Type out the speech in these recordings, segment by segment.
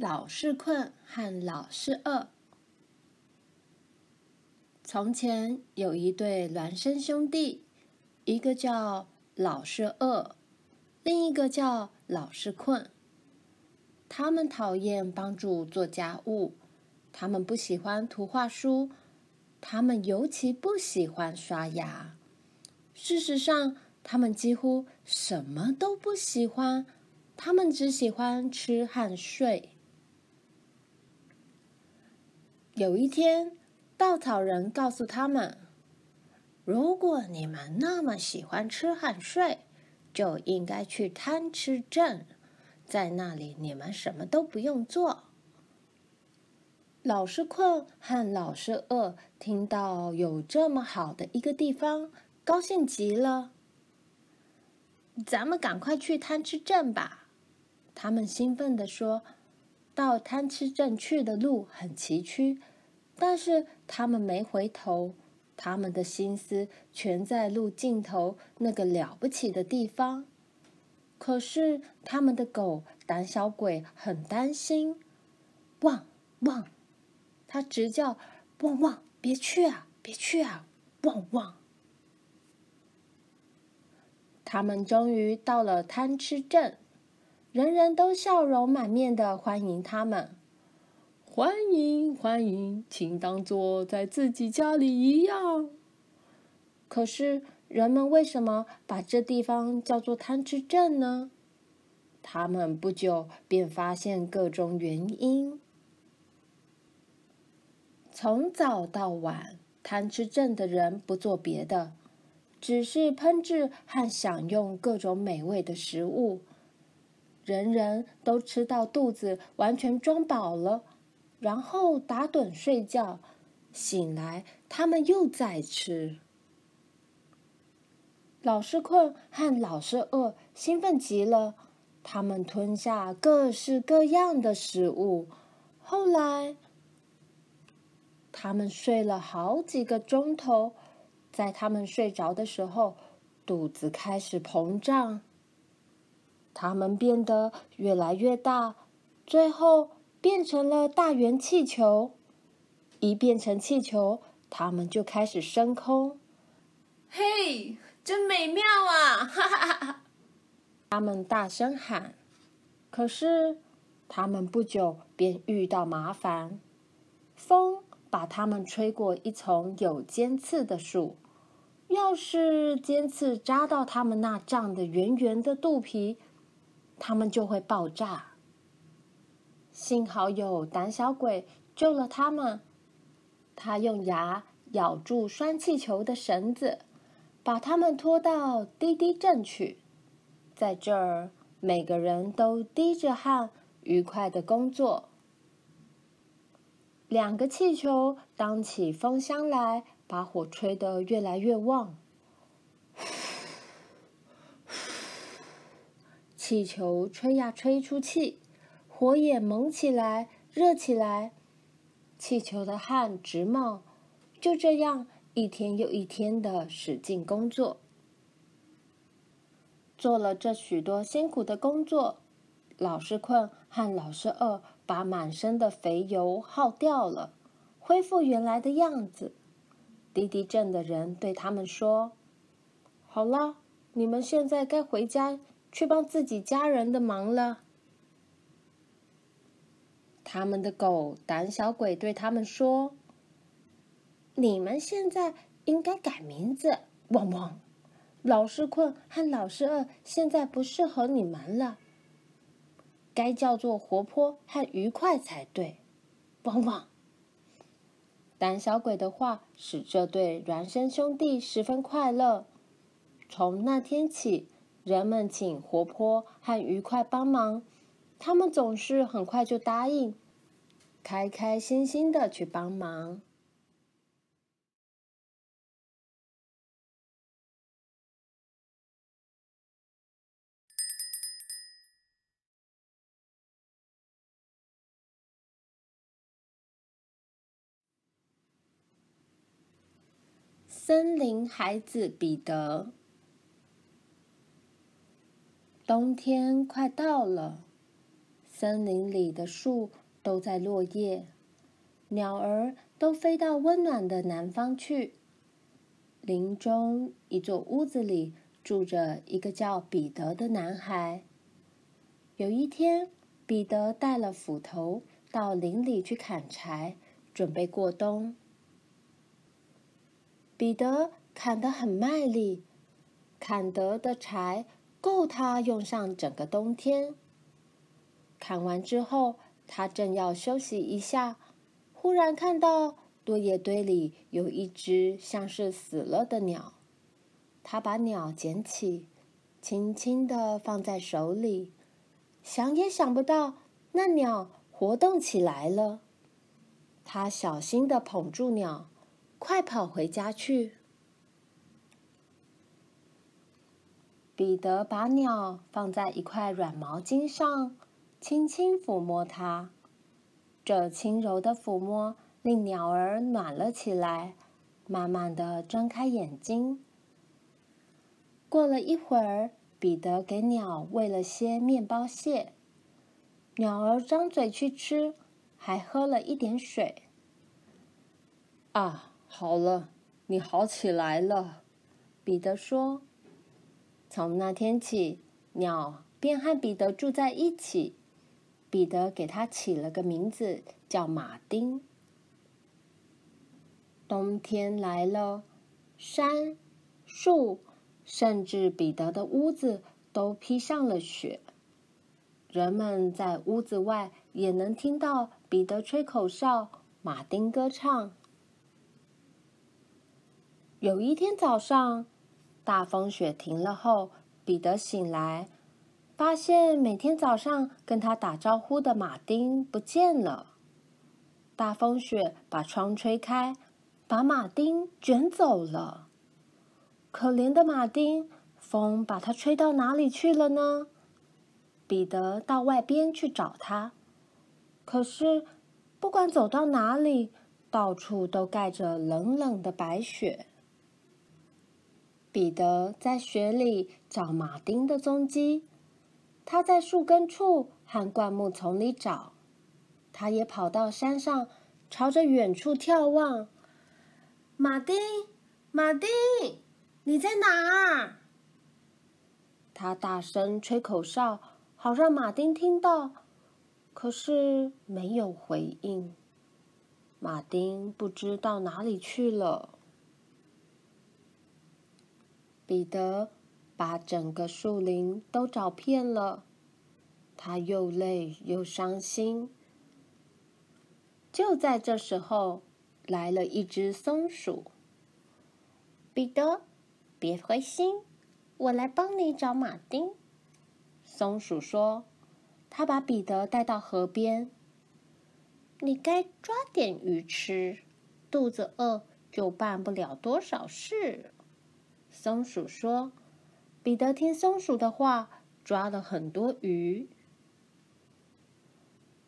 老是困和老是饿。从前有一对孪生兄弟，一个叫老是饿，另一个叫老是困。他们讨厌帮助做家务，他们不喜欢图画书，他们尤其不喜欢刷牙。事实上，他们几乎什么都不喜欢，他们只喜欢吃和睡。有一天，稻草人告诉他们：“如果你们那么喜欢吃和睡，就应该去贪吃镇，在那里你们什么都不用做。”老是困和老是饿听到有这么好的一个地方，高兴极了。咱们赶快去贪吃镇吧！他们兴奋地说。到贪吃镇去的路很崎岖，但是他们没回头，他们的心思全在路尽头那个了不起的地方。可是他们的狗胆小鬼很担心，汪汪，他直叫汪汪，别去啊，别去啊，汪汪。他们终于到了贪吃镇。人人都笑容满面的欢迎他们，欢迎欢迎，请当作在自己家里一样。可是人们为什么把这地方叫做贪吃镇呢？他们不久便发现各种原因。从早到晚，贪吃镇的人不做别的，只是烹制和享用各种美味的食物。人人都吃到肚子完全装饱了，然后打盹睡觉，醒来他们又在吃。老是困和老是饿兴奋极了，他们吞下各式各样的食物。后来，他们睡了好几个钟头，在他们睡着的时候，肚子开始膨胀。他们变得越来越大，最后变成了大圆气球。一变成气球，它们就开始升空。嘿，真美妙啊！哈哈哈！他们大声喊。可是，他们不久便遇到麻烦。风把他们吹过一丛有尖刺的树，要是尖刺扎到他们那胀得圆圆的肚皮，他们就会爆炸。幸好有胆小鬼救了他们，他用牙咬住拴气球的绳子，把他们拖到滴滴镇去。在这儿，每个人都滴着汗，愉快的工作。两个气球当起风箱来，把火吹得越来越旺。气球吹呀吹出气，火也猛起来，热起来，气球的汗直冒。就这样，一天又一天的使劲工作，做了这许多辛苦的工作，老是困和老是饿，把满身的肥油耗掉了，恢复原来的样子。滴滴镇的人对他们说：“好了，你们现在该回家。”去帮自己家人的忙了。他们的狗胆小鬼对他们说：“你们现在应该改名字，汪汪！老是困和老是饿现在不适合你们了，该叫做活泼和愉快才对，汪汪！”胆小鬼的话使这对孪生兄弟十分快乐。从那天起。人们请活泼和愉快帮忙，他们总是很快就答应，开开心心的去帮忙。森林孩子彼得。冬天快到了，森林里的树都在落叶，鸟儿都飞到温暖的南方去。林中一座屋子里住着一个叫彼得的男孩。有一天，彼得带了斧头到林里去砍柴，准备过冬。彼得砍得很卖力，砍得的柴够他用上整个冬天。砍完之后，他正要休息一下，忽然看到落叶堆里有一只像是死了的鸟。他把鸟捡起，轻轻地放在手里，想也想不到，那鸟活动起来了。他小心地捧住鸟，快跑回家去。彼得把鸟放在一块软毛巾上。轻轻抚摸它，这轻柔的抚摸令鸟儿暖了起来，慢慢的睁开眼睛。过了一会儿，彼得给鸟喂了些面包屑，鸟儿张嘴去吃，还喝了一点水。啊，好了，你好起来了，彼得说。从那天起，鸟便和彼得住在一起。彼得给他起了个名字，叫马丁。冬天来了，山、树，甚至彼得的屋子都披上了雪。人们在屋子外也能听到彼得吹口哨，马丁歌唱。有一天早上，大风雪停了后，彼得醒来。发现每天早上跟他打招呼的马丁不见了。大风雪把窗吹开，把马丁卷走了。可怜的马丁，风把他吹到哪里去了呢？彼得到外边去找他，可是不管走到哪里，到处都盖着冷冷的白雪。彼得在雪里找马丁的踪迹。他在树根处和灌木丛里找，他也跑到山上，朝着远处眺望。马丁，马丁，你在哪儿？他大声吹口哨，好让马丁听到，可是没有回应。马丁不知到哪里去了。彼得。把整个树林都找遍了，他又累又伤心。就在这时候，来了一只松鼠。彼得，别灰心，我来帮你找马丁。松鼠说：“他把彼得带到河边，你该抓点鱼吃，肚子饿就办不了多少事。”松鼠说。彼得听松鼠的话，抓了很多鱼。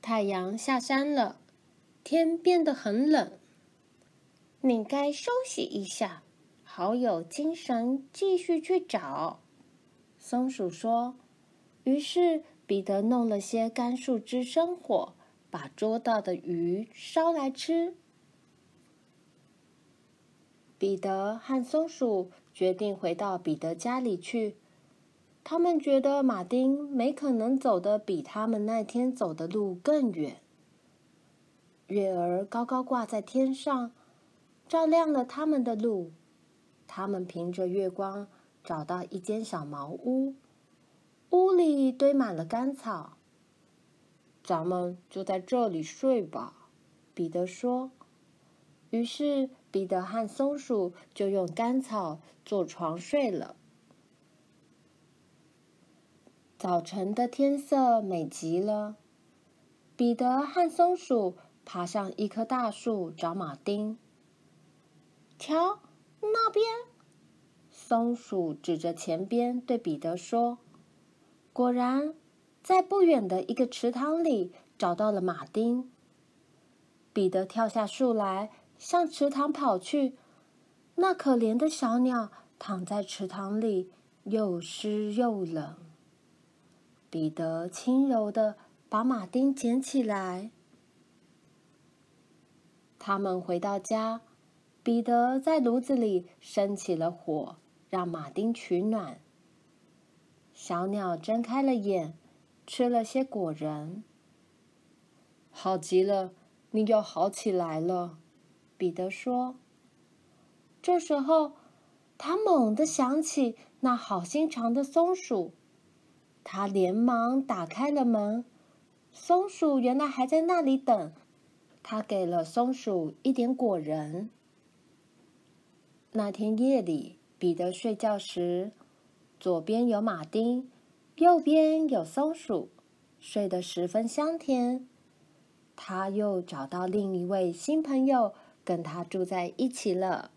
太阳下山了，天变得很冷。你该休息一下，好有精神继续去找。松鼠说。于是彼得弄了些干树枝生火，把捉到的鱼烧来吃。彼得和松鼠。决定回到彼得家里去。他们觉得马丁没可能走得比他们那天走的路更远。月儿高高挂在天上，照亮了他们的路。他们凭着月光找到一间小茅屋，屋里堆满了干草。咱们就在这里睡吧，彼得说。于是。彼得和松鼠就用干草做床睡了。早晨的天色美极了，彼得和松鼠爬上一棵大树找马丁。瞧，那边！松鼠指着前边对彼得说：“果然，在不远的一个池塘里找到了马丁。”彼得跳下树来。向池塘跑去，那可怜的小鸟躺在池塘里，又湿又冷。彼得轻柔地把马丁捡起来。他们回到家，彼得在炉子里生起了火，让马丁取暖。小鸟睁开了眼，吃了些果仁。好极了，你又好起来了，彼得说。这时候，他猛地想起那好心肠的松鼠，他连忙打开了门。松鼠原来还在那里等，他给了松鼠一点果仁。那天夜里，彼得睡觉时，左边有马丁，右边有松鼠，睡得十分香甜。他又找到另一位新朋友，跟他住在一起了。